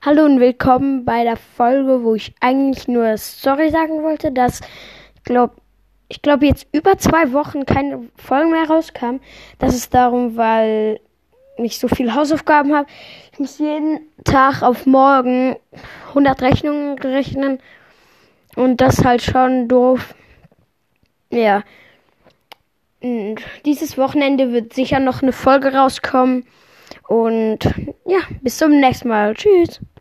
Hallo und willkommen bei der Folge, wo ich eigentlich nur Sorry sagen wollte, dass ich glaube, ich glaube jetzt über zwei Wochen keine Folgen mehr rauskam. Das ist darum, weil ich so viele Hausaufgaben habe. Ich muss jeden Tag auf morgen 100 Rechnungen rechnen und das halt schon doof. Ja. Und dieses Wochenende wird sicher noch eine Folge rauskommen. Und ja, bis zum nächsten Mal. Tschüss.